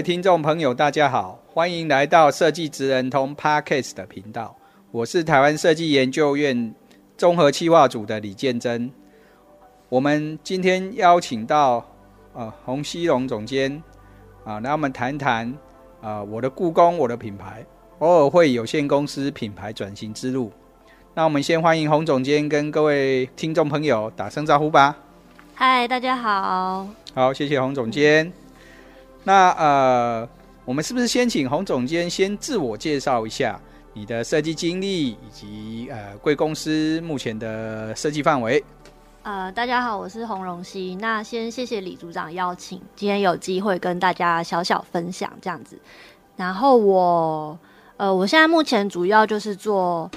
位听众朋友，大家好，欢迎来到设计职人通 Podcast 的频道。我是台湾设计研究院综合企划组的李建珍。我们今天邀请到呃洪熙龙总监啊，来我们谈谈啊我的故宫，我的品牌偶尔会有限公司品牌转型之路。那我们先欢迎洪总监跟各位听众朋友打声招呼吧。嗨，大家好。好，谢谢洪总监。那呃，我们是不是先请洪总监先自我介绍一下你的设计经历，以及呃贵公司目前的设计范围？呃，大家好，我是洪荣熙。那先谢谢李组长邀请，今天有机会跟大家小小分享这样子。然后我呃，我现在目前主要就是做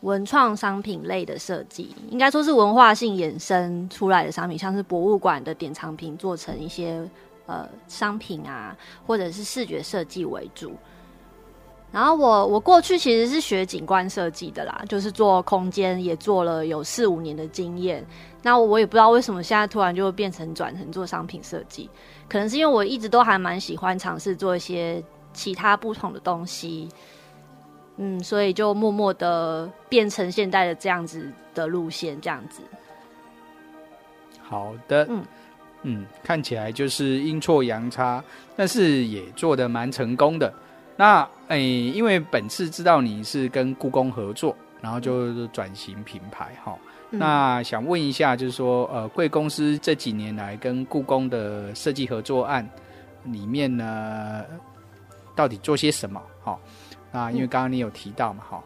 文创商品类的设计，应该说是文化性衍生出来的商品，像是博物馆的典藏品，做成一些。呃，商品啊，或者是视觉设计为主。然后我我过去其实是学景观设计的啦，就是做空间也做了有四五年的经验。那我也不知道为什么现在突然就会变成转成做商品设计，可能是因为我一直都还蛮喜欢尝试做一些其他不同的东西。嗯，所以就默默的变成现在的这样子的路线，这样子。好的，嗯。嗯，看起来就是阴错阳差，但是也做得蛮成功的。那诶、欸，因为本次知道你是跟故宫合作，然后就转型品牌哈。嗯、那想问一下，就是说，呃，贵公司这几年来跟故宫的设计合作案里面呢，到底做些什么？哈，那因为刚刚你有提到嘛，哈。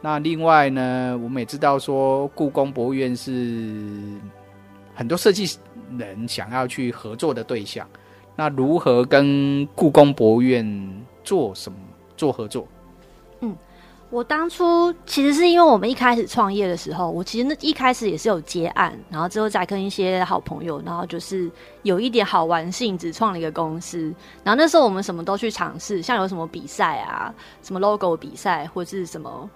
那另外呢，我们也知道说，故宫博物院是。很多设计人想要去合作的对象，那如何跟故宫博物院做什么做合作？嗯，我当初其实是因为我们一开始创业的时候，我其实那一开始也是有接案，然后之后再跟一些好朋友，然后就是有一点好玩性质创了一个公司。然后那时候我们什么都去尝试，像有什么比赛啊，什么 logo 比赛，或是什么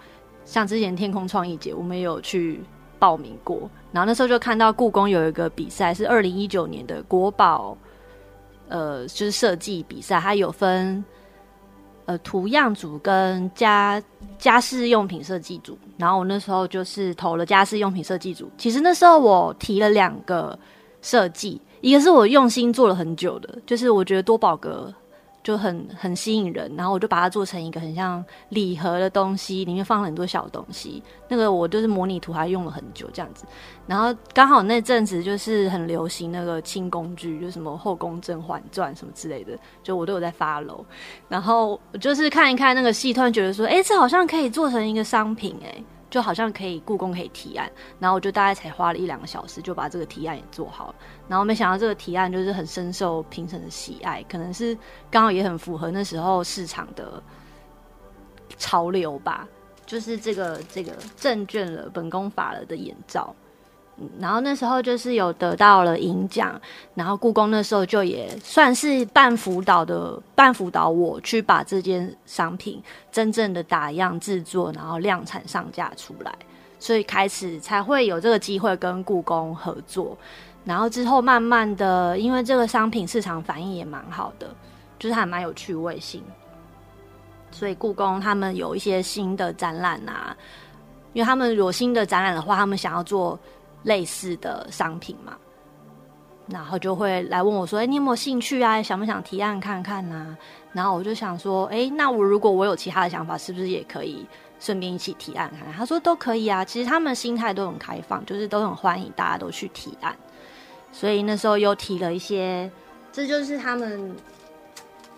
像之前天空创意节，我们也有去。报名过，然后那时候就看到故宫有一个比赛，是二零一九年的国宝，呃，就是设计比赛，它有分呃图样组跟家家饰用品设计组，然后我那时候就是投了家饰用品设计组。其实那时候我提了两个设计，一个是我用心做了很久的，就是我觉得多宝格。就很很吸引人，然后我就把它做成一个很像礼盒的东西，里面放了很多小东西。那个我就是模拟图，还用了很久这样子。然后刚好那阵子就是很流行那个清宫剧，就什么《后宫甄嬛传》什么之类的，就我都有在发楼。然后我就是看一看那个戏，突然觉得说，哎，这好像可以做成一个商品，哎。就好像可以，故宫可以提案，然后我就大概才花了一两个小时就把这个提案也做好了，然后没想到这个提案就是很深受评审的喜爱，可能是刚好也很符合那时候市场的潮流吧，就是这个这个证券了本宫法了的眼罩。然后那时候就是有得到了银奖，然后故宫那时候就也算是半辅导的，半辅导我去把这件商品真正的打样制作，然后量产上架出来，所以开始才会有这个机会跟故宫合作。然后之后慢慢的，因为这个商品市场反应也蛮好的，就是还蛮有趣味性，所以故宫他们有一些新的展览啊，因为他们有新的展览的话，他们想要做。类似的商品嘛，然后就会来问我说：“哎、你有没有兴趣啊？想不想提案看看呢、啊？”然后我就想说：“哎、那我如果我有其他的想法，是不是也可以顺便一起提案看看？”他说：“都可以啊。”其实他们心态都很开放，就是都很欢迎大家都去提案。所以那时候又提了一些，这就是他们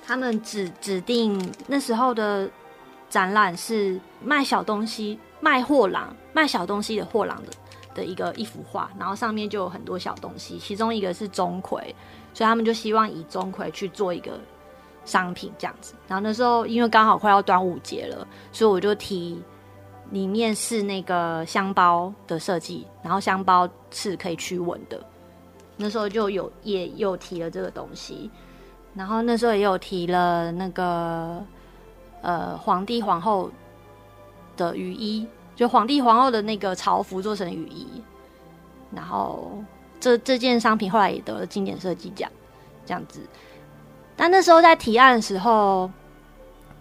他们指指定那时候的展览是卖小东西、卖货郎、卖小东西的货郎的。的一个一幅画，然后上面就有很多小东西，其中一个是钟馗，所以他们就希望以钟馗去做一个商品这样子。然后那时候因为刚好快要端午节了，所以我就提里面是那个香包的设计，然后香包是可以驱蚊的。那时候就有也有提了这个东西，然后那时候也有提了那个呃皇帝皇后的雨衣。就皇帝皇后的那个朝服做成雨衣，然后这这件商品后来也得了经典设计奖，这样子。但那时候在提案的时候，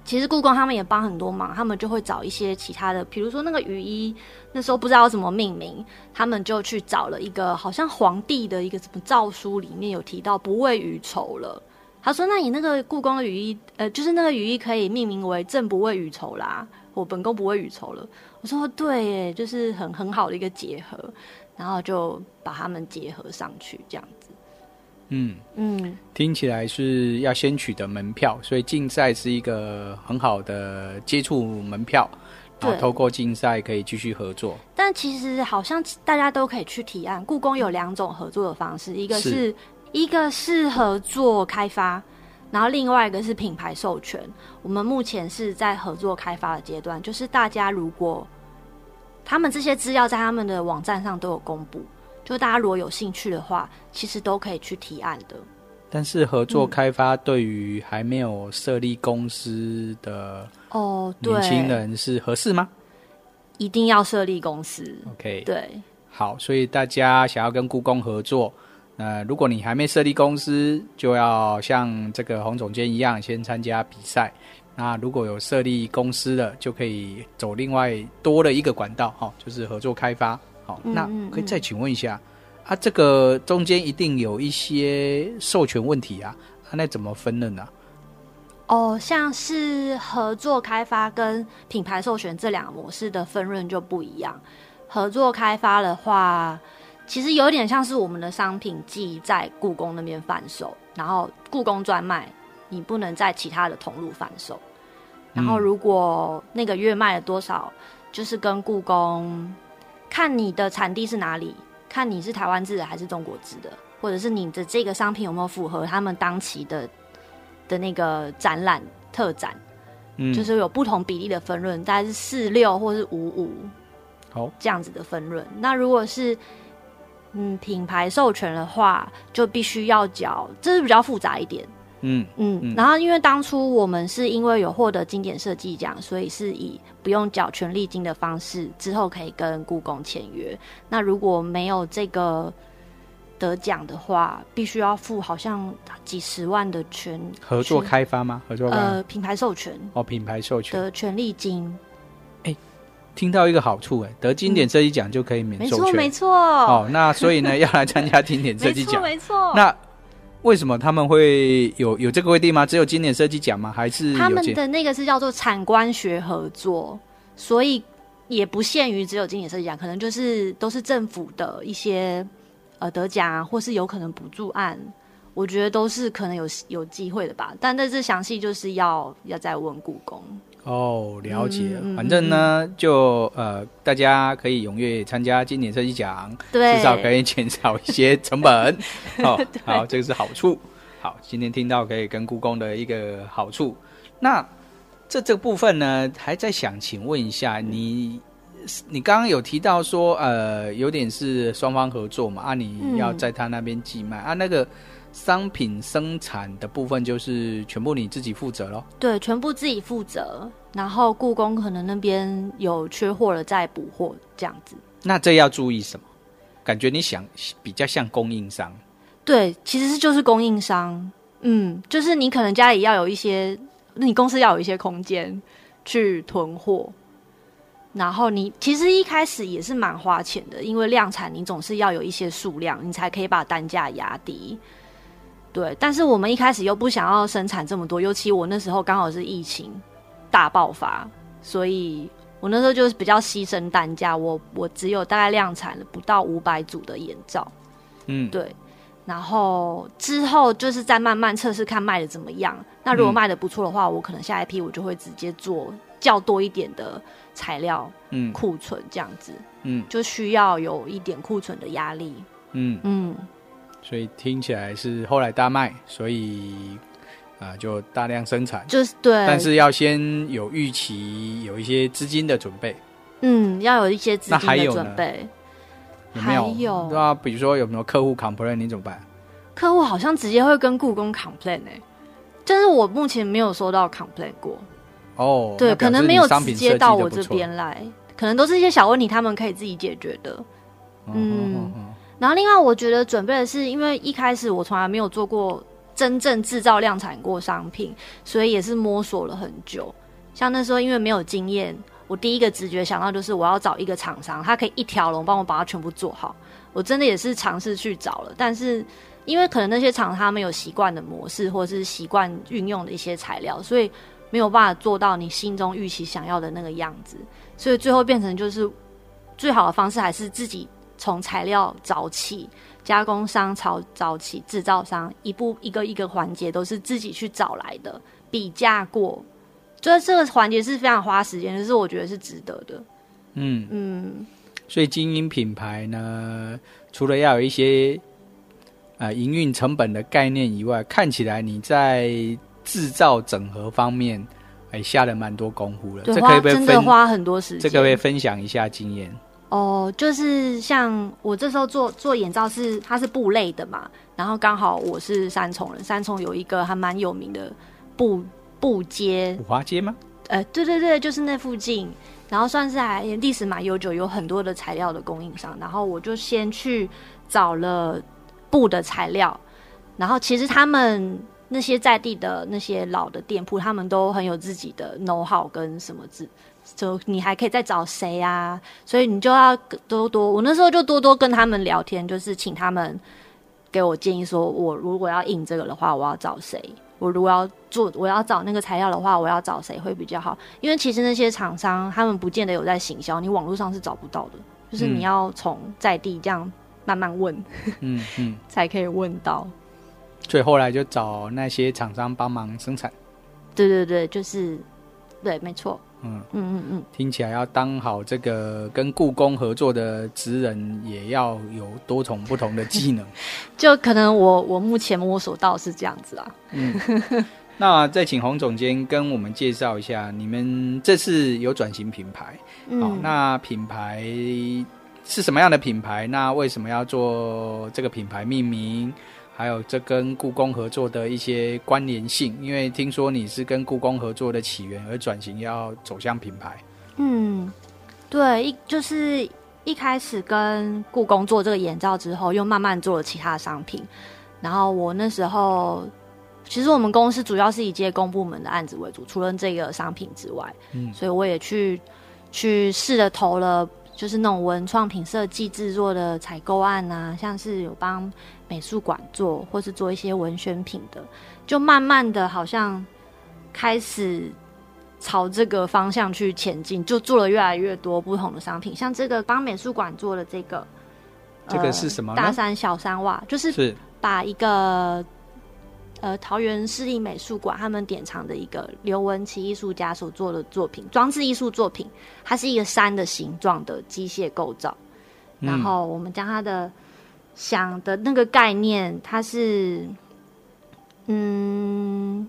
其实故宫他们也帮很多忙，他们就会找一些其他的，比如说那个雨衣，那时候不知道怎么命名，他们就去找了一个好像皇帝的一个什么诏书，里面有提到不畏雨愁了。他说：“那你那个故宫的雨衣，呃，就是那个雨衣可以命名为‘朕不畏余愁’啦，我本宫不畏余愁了。”我说对耶，就是很很好的一个结合，然后就把它们结合上去，这样子。嗯嗯，听起来是要先取得门票，所以竞赛是一个很好的接触门票，然后透过竞赛可以继续合作。但其实好像大家都可以去提案，故宫有两种合作的方式，一个，是一个是合作开发。然后另外一个是品牌授权，我们目前是在合作开发的阶段，就是大家如果他们这些资料在他们的网站上都有公布，就大家如果有兴趣的话，其实都可以去提案的。但是合作开发对于还没有设立公司的哦年轻人是合适吗？一定要设立公司。OK，对，好，所以大家想要跟故宫合作。那如果你还没设立公司，就要像这个洪总监一样，先参加比赛。那如果有设立公司的，就可以走另外多的一个管道，哈，就是合作开发。好，那可以再请问一下，啊，这个中间一定有一些授权问题啊，啊那怎么分的呢？哦，像是合作开发跟品牌授权这两个模式的分润就不一样。合作开发的话。其实有点像是我们的商品寄在故宫那边贩售，然后故宫专卖，你不能在其他的通路贩售。然后如果那个月卖了多少，就是跟故宫看你的产地是哪里，看你是台湾制的还是中国制的，或者是你的这个商品有没有符合他们当期的的那个展览特展，嗯，就是有不同比例的分润，大概是四六或是五五，好，这样子的分润。那如果是嗯，品牌授权的话，就必须要缴，这是比较复杂一点。嗯嗯，然后因为当初我们是因为有获得经典设计奖，所以是以不用缴权利金的方式，之后可以跟故宫签约。那如果没有这个得奖的话，必须要付好像几十万的权合作开发吗？合作呃，品牌授权哦，品牌授权的权利金。听到一个好处，哎，得经典设计奖就可以免授权，没错没错。哦，那所以呢，要来参加经典设计奖，没错。那为什么他们会有有这个规定吗？只有经典设计奖吗？还是他们的那个是叫做产官学合作，所以也不限于只有经典设计奖，可能就是都是政府的一些呃得奖，或是有可能补助案，我觉得都是可能有有机会的吧。但这是详细就是要要再问故宫。哦，了解。嗯、反正呢，嗯、就呃，大家可以踊跃参加今年设计奖，对，至少可以减少一些成本。好、哦，好，这个是好处。好，今天听到可以跟故宫的一个好处。那这这个部分呢，还在想请问一下你，你刚刚有提到说，呃，有点是双方合作嘛？啊，你要在他那边寄卖、嗯、啊，那个。商品生产的部分就是全部你自己负责咯？对，全部自己负责。然后故宫可能那边有缺货了再补货这样子。那这要注意什么？感觉你想比较像供应商。对，其实是就是供应商。嗯，就是你可能家里要有一些，你公司要有一些空间去囤货。然后你其实一开始也是蛮花钱的，因为量产你总是要有一些数量，你才可以把单价压低。对，但是我们一开始又不想要生产这么多，尤其我那时候刚好是疫情大爆发，所以我那时候就是比较牺牲单价，我我只有大概量产了不到五百组的眼罩，嗯，对，然后之后就是再慢慢测试看卖的怎么样。那如果卖的不错的话，我可能下一批我就会直接做较多一点的材料，嗯，库存这样子，嗯，就需要有一点库存的压力，嗯。嗯，所以听起来是后来大卖，所以啊、呃、就大量生产，就是对，但是要先有预期，有一些资金的准备，嗯，要有一些资金的准备，有没有？有。对啊，比如说有没有客户 complain，你怎么办？客户好像直接会跟故宫 complain 哎、欸，但是我目前没有收到 complain 过。哦，对，可能没有直接到我这边来，可能都是一些小问题，他们可以自己解决的。嗯，然后另外我觉得准备的是，因为一开始我从来没有做过真正制造量产过商品，所以也是摸索了很久。像那时候因为没有经验，我第一个直觉想到就是我要找一个厂商，他可以一条龙帮我把它全部做好。我真的也是尝试去找了，但是。因为可能那些厂他们有习惯的模式，或者是习惯运用的一些材料，所以没有办法做到你心中预期想要的那个样子，所以最后变成就是最好的方式还是自己从材料找起，加工商找找起，制造商一步一个一个环节都是自己去找来的，比价过，就是这个环节是非常花时间，就是我觉得是值得的。嗯嗯，所以经营品牌呢，除了要有一些。啊，营运成本的概念以外，看起来你在制造整合方面，哎、欸，下了蛮多功夫了。对，这可以不可以真的花很多时间。这个可以分享一下经验。哦，就是像我这时候做做眼罩是，它是布类的嘛，然后刚好我是三重人，三重有一个还蛮有名的布布街，五华街吗？呃，对对对，就是那附近，然后算是还历史蛮悠久，有很多的材料的供应商，然后我就先去找了。布的材料，然后其实他们那些在地的那些老的店铺，他们都很有自己的 know how 跟什么字，就你还可以再找谁啊？所以你就要多多，我那时候就多多跟他们聊天，就是请他们给我建议，说我如果要印这个的话，我要找谁？我如果要做，我要找那个材料的话，我要找谁会比较好？因为其实那些厂商他们不见得有在行销，你网络上是找不到的，就是你要从在地这样。慢慢问，嗯嗯，才可以问到。所以后来就找那些厂商帮忙生产。对对对，就是对，没错。嗯嗯嗯嗯，听起来要当好这个跟故宫合作的职人，也要有多重不同的技能。就可能我我目前摸索到是这样子啊。嗯，那再请洪总监跟我们介绍一下，你们这次有转型品牌。嗯，好，那品牌。是什么样的品牌？那为什么要做这个品牌命名？还有这跟故宫合作的一些关联性？因为听说你是跟故宫合作的起源而转型要走向品牌。嗯，对，一就是一开始跟故宫做这个眼罩之后，又慢慢做了其他商品。然后我那时候，其实我们公司主要是以接公部门的案子为主，除了这个商品之外，嗯，所以我也去去试着投了。就是那种文创品设计制作的采购案啊，像是有帮美术馆做，或是做一些文宣品的，就慢慢的好像开始朝这个方向去前进，就做了越来越多不同的商品，像这个帮美术馆做的这个，这个是什么？大山小山袜，就是把一个。呃，桃园市立美术馆他们典藏的一个刘文琪艺术家所做的作品，装置艺术作品，它是一个山的形状的机械构造。嗯、然后我们将它的想的那个概念，它是，嗯，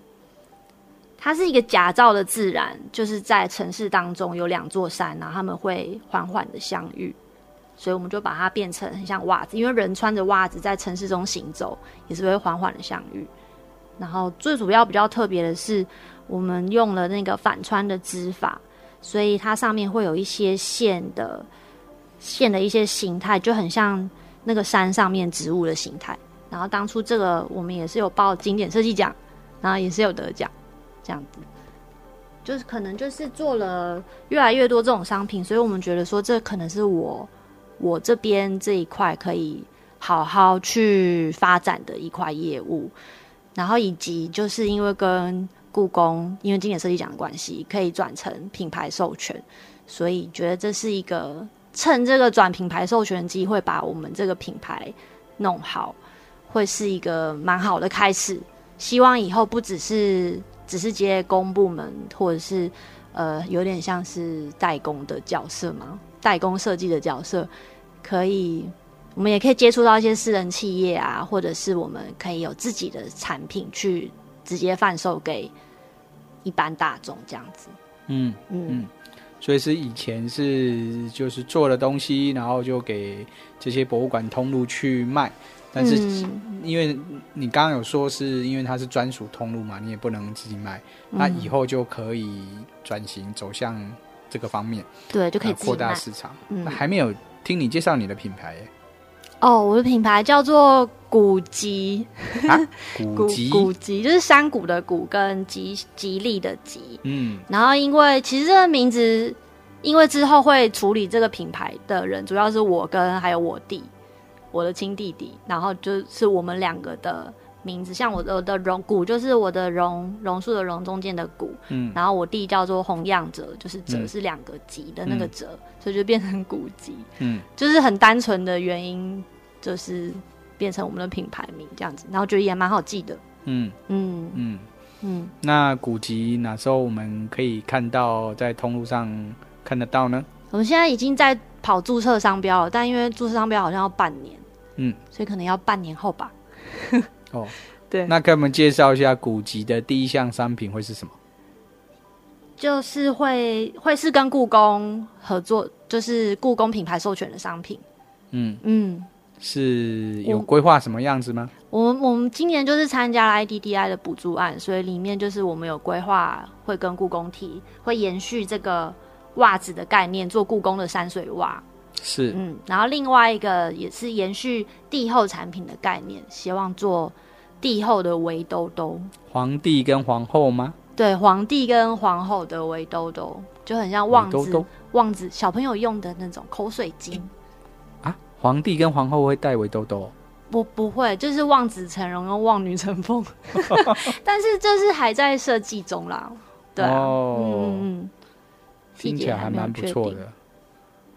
它是一个假造的自然，就是在城市当中有两座山，然后他们会缓缓的相遇，所以我们就把它变成很像袜子，因为人穿着袜子在城市中行走，也是会缓缓的相遇。然后最主要比较特别的是，我们用了那个反穿的织法，所以它上面会有一些线的线的一些形态，就很像那个山上面植物的形态。然后当初这个我们也是有报经典设计奖，然后也是有得奖，这样子，就是可能就是做了越来越多这种商品，所以我们觉得说这可能是我我这边这一块可以好好去发展的一块业务。然后以及就是因为跟故宫，因为经典设计奖的关系，可以转成品牌授权，所以觉得这是一个趁这个转品牌授权的机会，把我们这个品牌弄好，会是一个蛮好的开始。希望以后不只是只是接公部门或者是呃，有点像是代工的角色嘛，代工设计的角色，可以，我们也可以接触到一些私人企业啊，或者是我们可以有自己的产品去直接贩售给一般大众这样子。嗯嗯，所以是以前是就是做了东西，然后就给这些博物馆通路去卖。但是，因为你刚刚有说是因为它是专属通路嘛，你也不能自己卖。嗯、那以后就可以转型走向这个方面，对，就可以扩大市场。嗯，还没有听你介绍你的品牌耶。哦，我的品牌叫做古吉，啊、古吉古吉就是山谷的谷跟吉吉利的吉。嗯，然后因为其实这个名字，因为之后会处理这个品牌的人，主要是我跟还有我弟。我的亲弟弟，然后就是我们两个的名字，像我的我的榕古就是我的榕榕树的榕中间的古，嗯，然后我弟叫做洪样哲，就是哲是两个吉的那个哲，嗯、所以就变成古吉，嗯，就是很单纯的原因，就是变成我们的品牌名这样子，然后觉得也蛮好记的，嗯嗯嗯嗯。那古籍哪时候我们可以看到在通路上看得到呢？我们现在已经在跑注册商标了，但因为注册商标好像要半年。嗯，所以可能要半年后吧。哦，对，那给我们介绍一下古籍的第一项商品会是什么？就是会会是跟故宫合作，就是故宫品牌授权的商品。嗯嗯，是有规划什么样子吗？我们我们今年就是参加了 IDDI 的补助案，所以里面就是我们有规划会跟故宫提，会延续这个袜子的概念，做故宫的山水袜。是，嗯，然后另外一个也是延续帝后产品的概念，希望做帝后的围兜兜。皇帝跟皇后吗？对，皇帝跟皇后的围兜兜，就很像望子兜兜望子小朋友用的那种口水巾啊。皇帝跟皇后会戴围兜兜？不，不会，就是望子成龙跟望女成凤。但是这是还在设计中啦。对啊，哦、嗯嗯，听起来还蛮不错的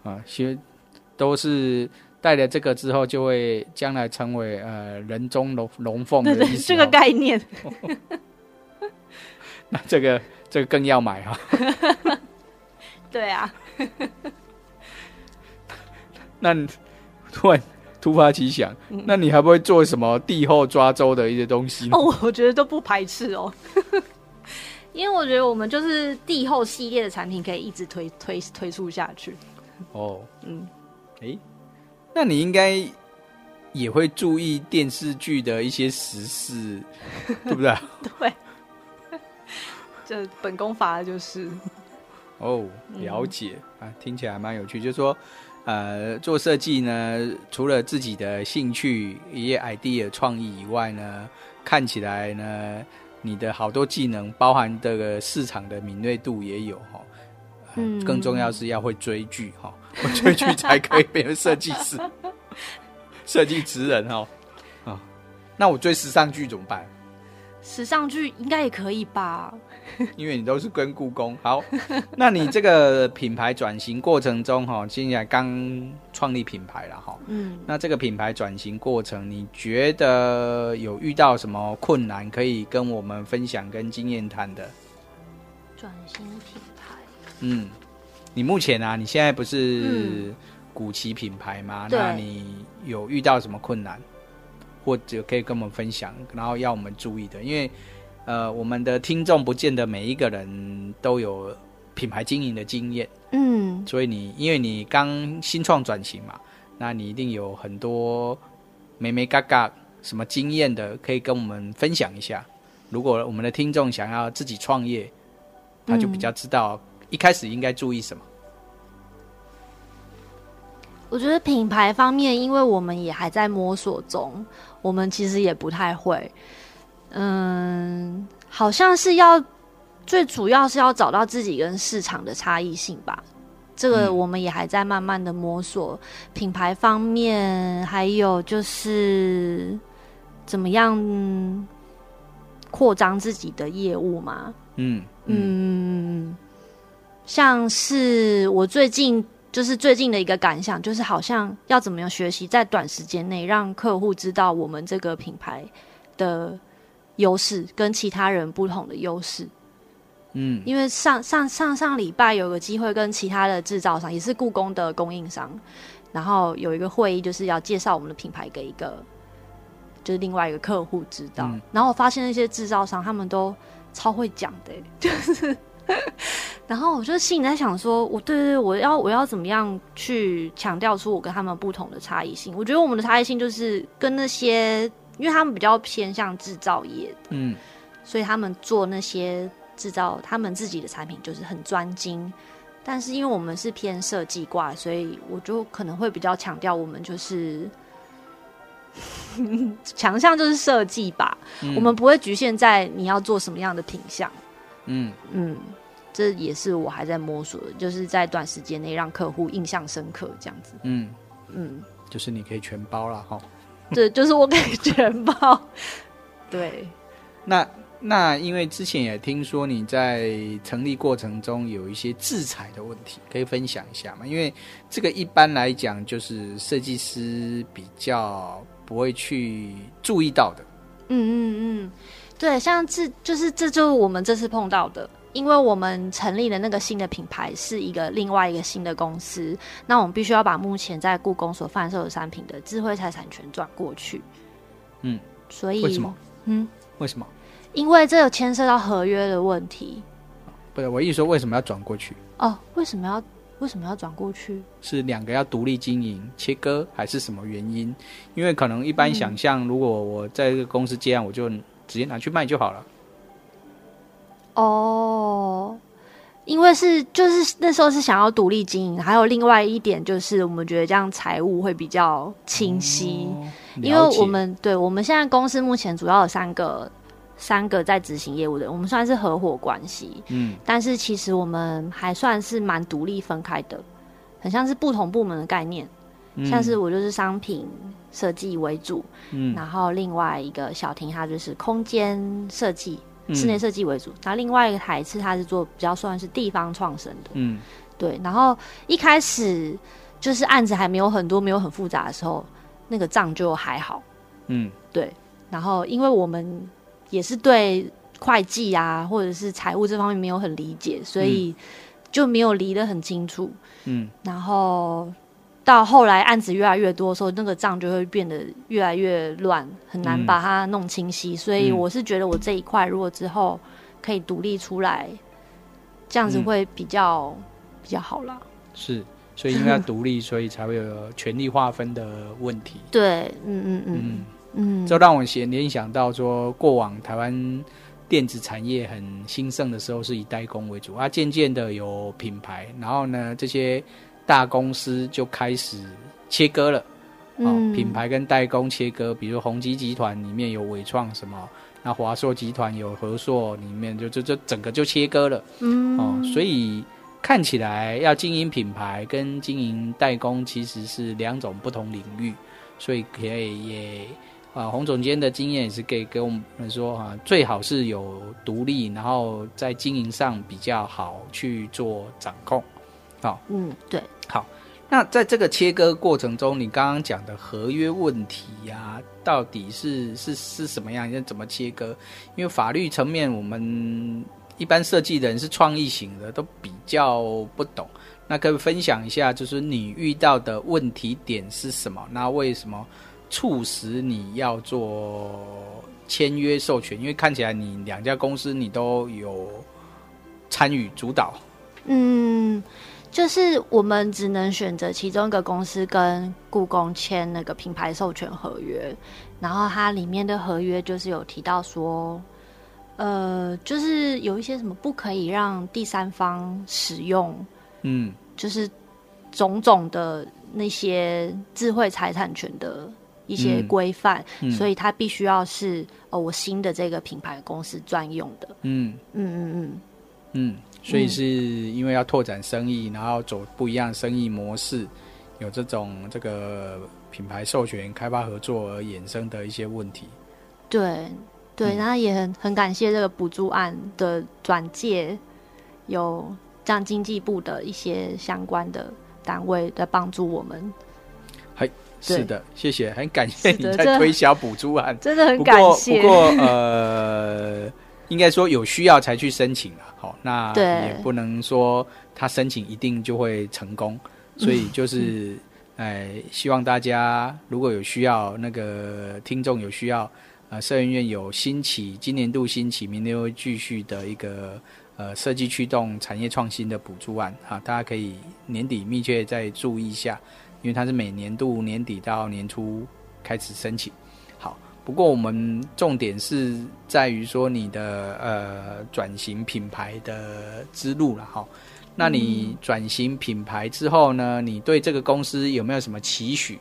啊，其实。都是带了这个之后，就会将来成为呃人中龙龙凤的对对，这个概念。那这个这个更要买哈。对啊。那 突然突发奇想，嗯、那你还不会做什么帝后抓周的一些东西哦，我觉得都不排斥哦。因为我觉得我们就是帝后系列的产品，可以一直推推推出下去。哦，嗯。哎，那你应该也会注意电视剧的一些时事，对不对？对，这本宫罚的就是。哦，了解、嗯、啊，听起来蛮有趣。就是说，呃，做设计呢，除了自己的兴趣、一些 idea 创意以外呢，看起来呢，你的好多技能，包含这个市场的敏锐度也有哈。嗯，更重要是要会追剧哈，会追剧才可以变成设计师、设计职人哈。啊，那我追时尚剧怎么办？时尚剧应该也可以吧？因为你都是跟故宫。好，那你这个品牌转型过程中哈，现在刚创立品牌了哈。嗯，那这个品牌转型过程，你觉得有遇到什么困难可以跟我们分享跟经验谈的？转型品牌。嗯，你目前啊，你现在不是古奇品牌吗？嗯、那你有遇到什么困难，或者可以跟我们分享，然后要我们注意的？因为呃，我们的听众不见得每一个人都有品牌经营的经验，嗯，所以你因为你刚新创转型嘛，那你一定有很多美眉嘎嘎什么经验的，可以跟我们分享一下。如果我们的听众想要自己创业，他就比较知道。一开始应该注意什么？我觉得品牌方面，因为我们也还在摸索中，我们其实也不太会。嗯，好像是要最主要是要找到自己跟市场的差异性吧。这个我们也还在慢慢的摸索。嗯、品牌方面，还有就是怎么样扩张自己的业务嘛？嗯嗯。嗯像是我最近就是最近的一个感想，就是好像要怎么样学习在短时间内让客户知道我们这个品牌的优势跟其他人不同的优势。嗯，因为上上上上礼拜有个机会跟其他的制造商，也是故宫的供应商，然后有一个会议，就是要介绍我们的品牌给一个，就是另外一个客户知道。嗯、然后我发现那些制造商他们都超会讲的，就是，然后我就心里在想说，我对对对，我要我要怎么样去强调出我跟他们不同的差异性？我觉得我们的差异性就是跟那些，因为他们比较偏向制造业的，嗯，所以他们做那些。制造他们自己的产品就是很专精，但是因为我们是偏设计挂，所以我就可能会比较强调我们就是 强项就是设计吧，嗯、我们不会局限在你要做什么样的品相。嗯嗯，这也是我还在摸索的，就是在短时间内让客户印象深刻这样子。嗯嗯，就是你可以全包了哈。对，就是我给全包。对，那。那因为之前也听说你在成立过程中有一些制裁的问题，可以分享一下吗？因为这个一般来讲就是设计师比较不会去注意到的。嗯嗯嗯，对，像这就是这就是我们这次碰到的，因为我们成立的那个新的品牌是一个另外一个新的公司，那我们必须要把目前在故宫所贩售的商品的智慧财产权转过去。嗯，所以为什么？嗯，为什么？因为这有牵涉到合约的问题，不是我意思说为什么要转过去？哦，为什么要为什么要转过去？是两个要独立经营切割，还是什么原因？因为可能一般想象，如果我在这个公司接案，我就直接拿去卖就好了。哦，因为是就是那时候是想要独立经营，还有另外一点就是我们觉得这样财务会比较清晰，哦、因为我们对我们现在公司目前主要有三个。三个在执行业务的，我们算是合伙关系。嗯，但是其实我们还算是蛮独立分开的，很像是不同部门的概念。嗯、像是我就是商品设计为主，嗯，然后另外一个小婷她就是空间设计、嗯、室内设计为主，然后另外一个台次它是做比较算是地方创生的。嗯，对。然后一开始就是案子还没有很多、没有很复杂的时候，那个账就还好。嗯，对。然后因为我们也是对会计啊，或者是财务这方面没有很理解，所以就没有理得很清楚。嗯，然后到后来案子越来越多的时候，那个账就会变得越来越乱，很难把它弄清晰。嗯、所以我是觉得我这一块如果之后可以独立出来，这样子会比较、嗯、比较好啦。是，所以应该要 独立，所以才会有权力划分的问题。对，嗯嗯嗯。嗯嗯，这让我先联想到说，过往台湾电子产业很兴盛的时候，是以代工为主，啊，渐渐的有品牌，然后呢，这些大公司就开始切割了，品牌跟代工切割，比如宏基集团里面有伟创什么，那华硕集团有和硕，里面就就就整个就切割了，嗯，哦，所以看起来要经营品牌跟经营代工其实是两种不同领域，所以可以也。啊，洪总监的经验也是给给我们说、啊，最好是有独立，然后在经营上比较好去做掌控。好、哦，嗯，对，好。那在这个切割过程中，你刚刚讲的合约问题呀、啊，到底是是是什么样？要怎么切割？因为法律层面，我们一般设计的人是创意型的，都比较不懂。那可以分享一下，就是你遇到的问题点是什么？那为什么？促使你要做签约授权，因为看起来你两家公司你都有参与主导。嗯，就是我们只能选择其中一个公司跟故宫签那个品牌授权合约，然后它里面的合约就是有提到说，呃，就是有一些什么不可以让第三方使用，嗯，就是种种的那些智慧财产权的。一些规范，嗯嗯、所以它必须要是呃我新的这个品牌公司专用的。嗯。嗯嗯嗯。嗯，所以是因为要拓展生意，然后走不一样生意模式，有这种这个品牌授权、开发合作而衍生的一些问题。对对，然后也很很感谢这个补助案的转介，有这样经济部的一些相关的单位在帮助我们。嘿是的，谢谢，很感谢你在推销补助案，真的很感谢。不过，不过呃，应该说有需要才去申请了。好，那也不能说他申请一定就会成功，所以 就是，哎、嗯，希望大家如果有需要，那个听众有需要，呃，社员院有兴起，今年度兴起，明年会继续的一个呃设计驱动产业创新的补助案啊，大家可以年底密切再注意一下，因为它是每年度年底到年初开始申请。不过我们重点是在于说你的呃转型品牌的之路了哈。那你转型品牌之后呢，你对这个公司有没有什么期许？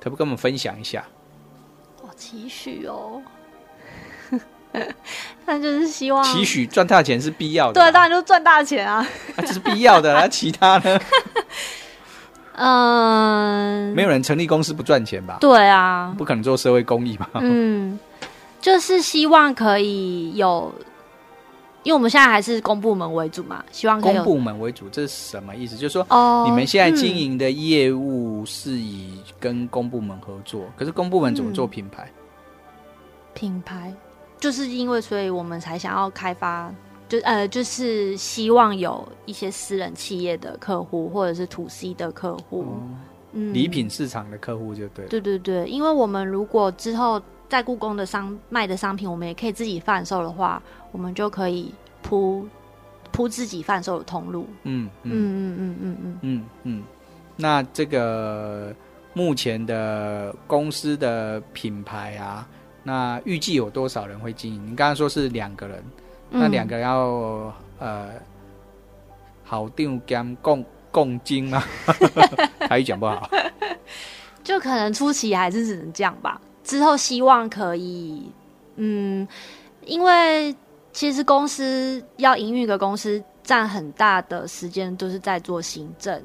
可不可以跟我们分享一下？哦，期许哦，那就是希望期许赚大钱是必要的。对，当然就赚大钱啊，这是必要的。那其他呢？嗯，没有人成立公司不赚钱吧？对啊，不可能做社会公益吧？嗯，就是希望可以有，因为我们现在还是公部门为主嘛，希望可以公部门为主，这是什么意思？就是说，哦，你们现在经营的业务是以跟公部门合作，嗯、可是公部门怎么做品牌？品牌就是因为，所以我们才想要开发。就呃，就是希望有一些私人企业的客户，或者是 to C 的客户，哦、嗯，礼品市场的客户就对。对对对，因为我们如果之后在故宫的商卖的商品，我们也可以自己贩售的话，我们就可以铺铺自己贩售的通路。嗯嗯嗯嗯嗯嗯嗯嗯。那这个目前的公司的品牌啊，那预计有多少人会经营？你刚刚说是两个人。那两个要、嗯、呃，好定兼共共金吗？台语讲不好，就可能初期还是只能这样吧。之后希望可以，嗯，因为其实公司要营运一个公司，占很大的时间都是在做行政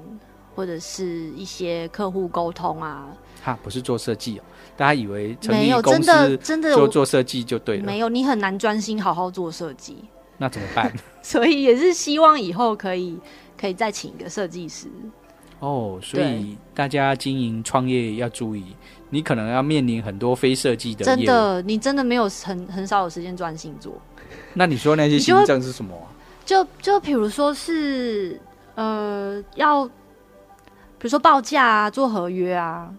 或者是一些客户沟通啊。哈，不是做设计哦。大家以为成立公司真的真的做做设计就对了，没有，你很难专心好好做设计。那怎么办？所以也是希望以后可以可以再请一个设计师。哦，所以大家经营创业要注意，你可能要面临很多非设计的。真的，你真的没有很很少有时间专心做。那你说那些行政是什么啊？就就比如说是呃，要比如说报价啊，做合约啊。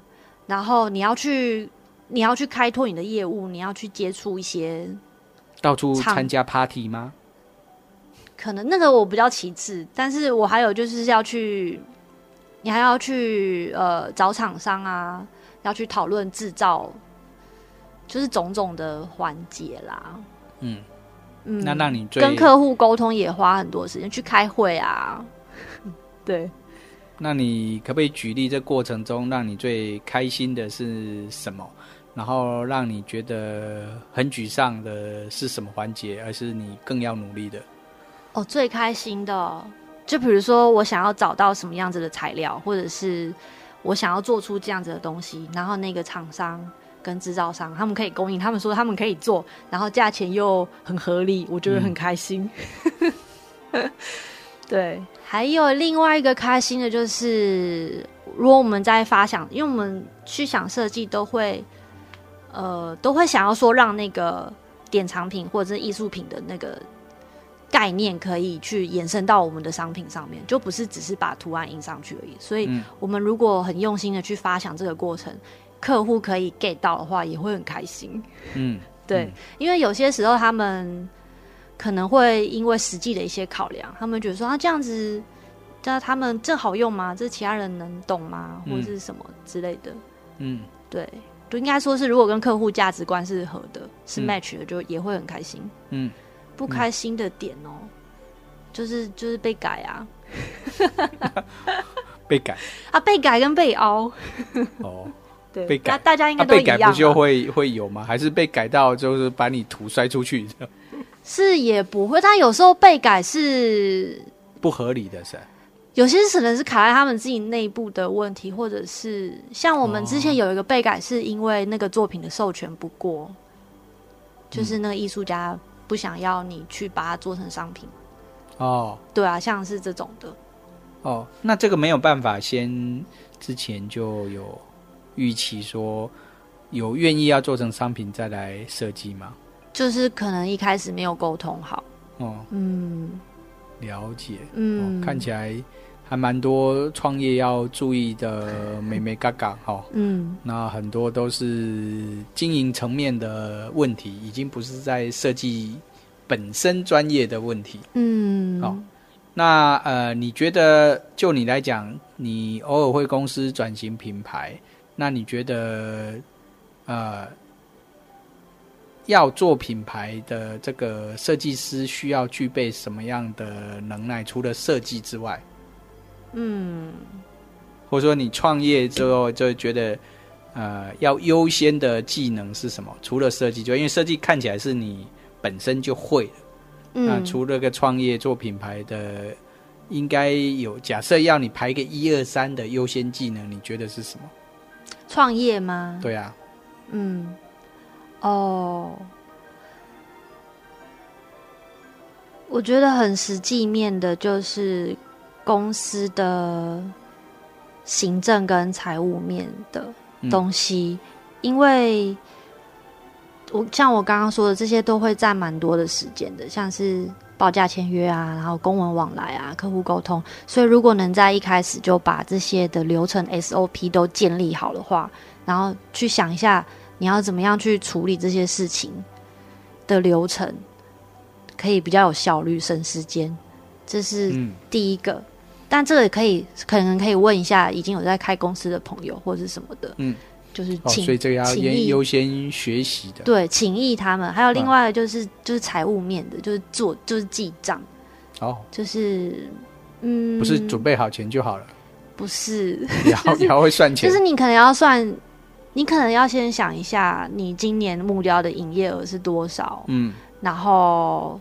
然后你要去，你要去开拓你的业务，你要去接触一些，到处参加 party 吗？可能那个我比较其次，但是我还有就是要去，你还要去呃找厂商啊，要去讨论制造，就是种种的环节啦。嗯嗯，那让你跟客户沟通也花很多时间，去开会啊，对。那你可不可以举例，这过程中让你最开心的是什么？然后让你觉得很沮丧的是什么环节？而是你更要努力的？哦，最开心的，就比如说我想要找到什么样子的材料，或者是我想要做出这样子的东西，然后那个厂商跟制造商他们可以供应，他们说他们可以做，然后价钱又很合理，我觉得很开心。嗯对，还有另外一个开心的就是，如果我们在发想，因为我们去想设计，都会，呃，都会想要说让那个典藏品或者是艺术品的那个概念可以去延伸到我们的商品上面，就不是只是把图案印上去而已。所以，我们如果很用心的去发想这个过程，嗯、客户可以 get 到的话，也会很开心。嗯，对，因为有些时候他们。可能会因为实际的一些考量，他们觉得说啊，这样子，那他们这好用吗？这其他人能懂吗？或者是什么之类的？嗯，对，就应该说是，如果跟客户价值观是合的，是 match 的，就也会很开心。嗯，不开心的点哦、就是就是被改啊，被改 啊，被改跟被凹。哦，对，被改，大家应该都一样、啊。被改不就会会有吗？还是被改到就是把你图摔出去？是也不会，但有时候被改是不合理的，噻。有些可能是卡在他们自己内部的问题，或者是像我们之前有一个被改，是因为那个作品的授权不过，哦、就是那个艺术家不想要你去把它做成商品。哦，对啊，像是这种的。哦，那这个没有办法先之前就有预期说有愿意要做成商品再来设计吗？就是可能一开始没有沟通好。哦，嗯，了解。嗯，哦、看起来还蛮多创业要注意的美眉嘎嘎哈。嗯，那很多都是经营层面的问题，已经不是在设计本身专业的问题。嗯，好、哦。那呃，你觉得就你来讲，你偶尔会公司转型品牌，那你觉得呃，要做品牌的这个设计师需要具备什么样的能耐？除了设计之外，嗯，或者说你创业之后就觉得呃，要优先的技能是什么？除了设计之外，因为设计看起来是你本身就会的。那除了个创业做品牌的，应该有假设要你排个一二三的优先技能，你觉得是什么？创业吗？对啊。嗯。哦。我觉得很实际面的，就是公司的行政跟财务面的东西，嗯、因为。我像我刚刚说的，这些都会占蛮多的时间的，像是报价签约啊，然后公文往来啊，客户沟通。所以如果能在一开始就把这些的流程 SOP 都建立好的话，然后去想一下你要怎么样去处理这些事情的流程，可以比较有效率、省时间。这是第一个。嗯、但这个也可以可能可以问一下已经有在开公司的朋友或者什么的。嗯。就是请，哦、所以这个要优先学习的。对，请益他们。还有另外的就是、啊、就是财务面的，就是做就是记账。哦，就是嗯，不是准备好钱就好了。不是，你要 你要会算钱。就是你可能要算，你可能要先想一下，你今年目标的营业额是多少？嗯，然后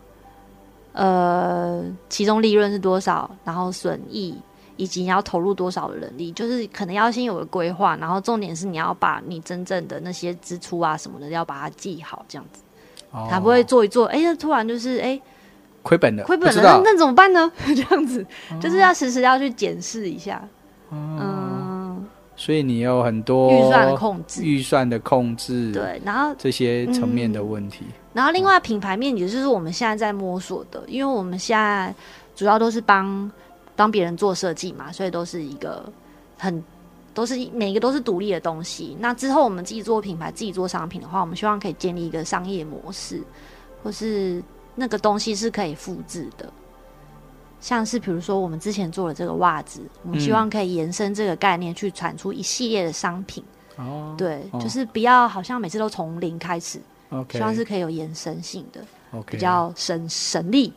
呃，其中利润是多少？然后损益。以及你要投入多少的人力，就是可能要先有个规划，然后重点是你要把你真正的那些支出啊什么的，要把它记好，这样子，哦、他不会做一做，哎、欸，突然就是哎，亏、欸、本了，亏本了，那那怎么办呢？这样子，哦、就是要时时要去检视一下，哦、嗯，所以你有很多预算的控制，预算的控制，对，然后这些层面的问题，嗯、然后另外品牌面也就是我们现在在摸索的，因为我们现在主要都是帮。帮别人做设计嘛，所以都是一个很都是每一个都是独立的东西。那之后我们自己做品牌、自己做商品的话，我们希望可以建立一个商业模式，或是那个东西是可以复制的。像是比如说我们之前做的这个袜子，我们希望可以延伸这个概念去产出一系列的商品。哦、嗯，对，哦、就是不要好像每次都从零开始。OK，希望是可以有延伸性的，OK，比较省省力。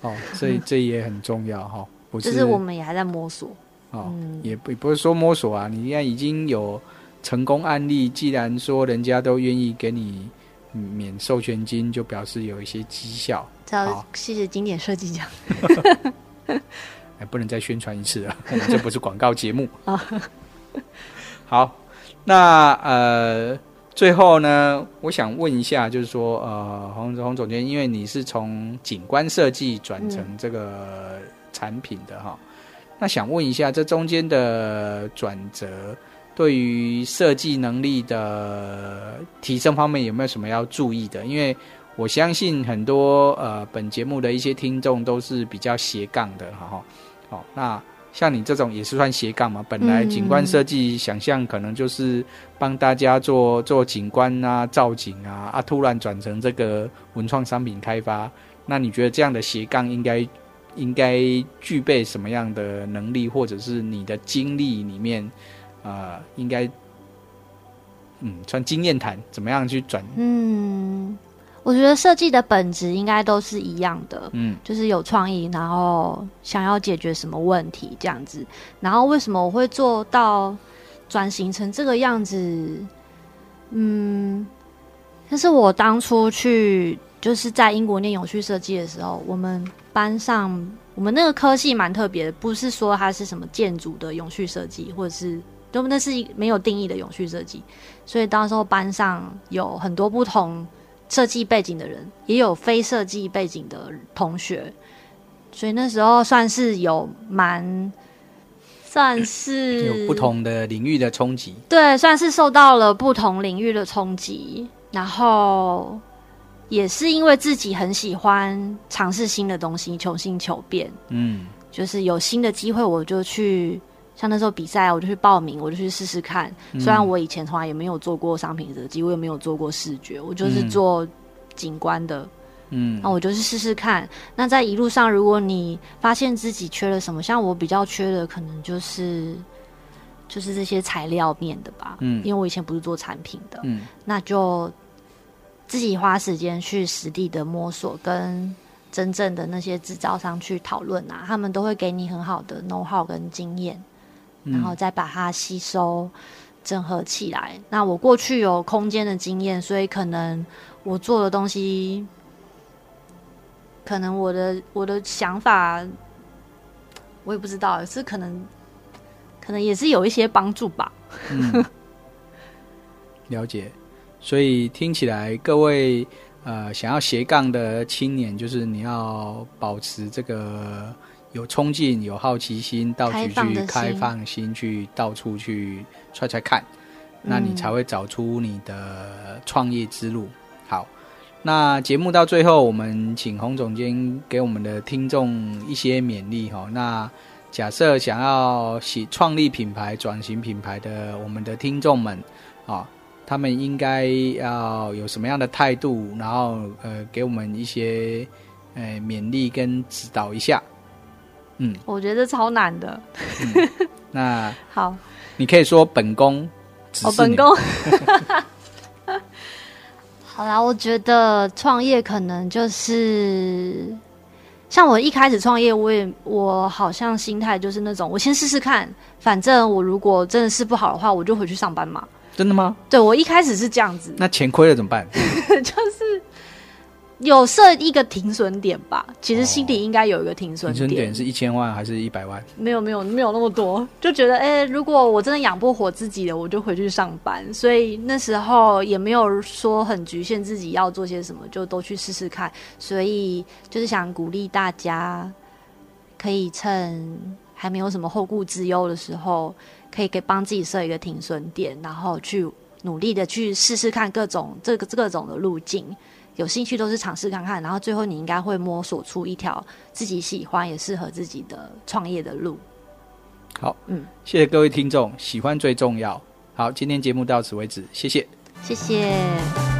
哦，所以 这也很重要哈。是就是我们也还在摸索，哦，嗯、也不不是说摸索啊，你现在已经有成功案例，既然说人家都愿意给你免授权金，就表示有一些绩效。好，谢谢经典设计奖。哎，不能再宣传一次了，这不是广告节目。好，那呃，最后呢，我想问一下，就是说，呃，洪洪总监，因为你是从景观设计转成这个。嗯产品的哈，那想问一下，这中间的转折，对于设计能力的提升方面有没有什么要注意的？因为我相信很多呃本节目的一些听众都是比较斜杠的哈，好，那像你这种也是算斜杠嘛？本来景观设计想象可能就是帮大家做做景观啊、造景啊，啊，突然转成这个文创商品开发，那你觉得这样的斜杠应该？应该具备什么样的能力，或者是你的经历里面，呃，应该，嗯，算经验谈，怎么样去转？嗯，我觉得设计的本质应该都是一样的，嗯，就是有创意，然后想要解决什么问题这样子。然后为什么我会做到转型成这个样子？嗯，就是我当初去就是在英国念永续设计的时候，我们。班上，我们那个科系蛮特别的，不是说它是什么建筑的永续设计，或者是都那是没有定义的永续设计。所以当时候班上有很多不同设计背景的人，也有非设计背景的同学，所以那时候算是有蛮算是 有不同的领域的冲击。对，算是受到了不同领域的冲击，然后。也是因为自己很喜欢尝试新的东西，求新求变。嗯，就是有新的机会，我就去，像那时候比赛，我就去报名，我就去试试看。嗯、虽然我以前从来也没有做过商品设计，我也没有做过视觉，我就是做景观的。嗯，那我就去试试看。那在一路上，如果你发现自己缺了什么，像我比较缺的，可能就是就是这些材料面的吧。嗯，因为我以前不是做产品的。嗯，那就。自己花时间去实地的摸索，跟真正的那些制造商去讨论啊，他们都会给你很好的 know how 跟经验，然后再把它吸收整合起来。那我过去有空间的经验，所以可能我做的东西，可能我的我的想法，我也不知道，是可能可能也是有一些帮助吧。嗯，了解。所以听起来，各位呃想要斜杠的青年，就是你要保持这个有冲劲、有好奇心，到处去开放心，去到处去踹踹看，那你才会找出你的创业之路。好，那节目到最后，我们请洪总监给我们的听众一些勉励哈。那假设想要写创立品牌、转型品牌的我们的听众们啊。他们应该要有什么样的态度？然后呃，给我们一些呃勉励跟指导一下。嗯，我觉得超难的。嗯、那 好，你可以说本宫。哦，本宫。好啦，我觉得创业可能就是像我一开始创业，我也我好像心态就是那种，我先试试看，反正我如果真的试不好的话，我就回去上班嘛。真的吗？对，我一开始是这样子。那钱亏了怎么办？就是有设一个停损点吧。其实心里应该有一个停损点。停损点是一千万还是一百万？没有没有没有那么多，就觉得哎、欸，如果我真的养不活自己了，我就回去上班。所以那时候也没有说很局限自己要做些什么，就都去试试看。所以就是想鼓励大家，可以趁还没有什么后顾之忧的时候。可以给帮自己设一个停损点，然后去努力的去试试看各种这个各种的路径，有兴趣都是尝试看看，然后最后你应该会摸索出一条自己喜欢也适合自己的创业的路。好，嗯，谢谢各位听众，喜欢最重要。好，今天节目到此为止，谢谢，谢谢。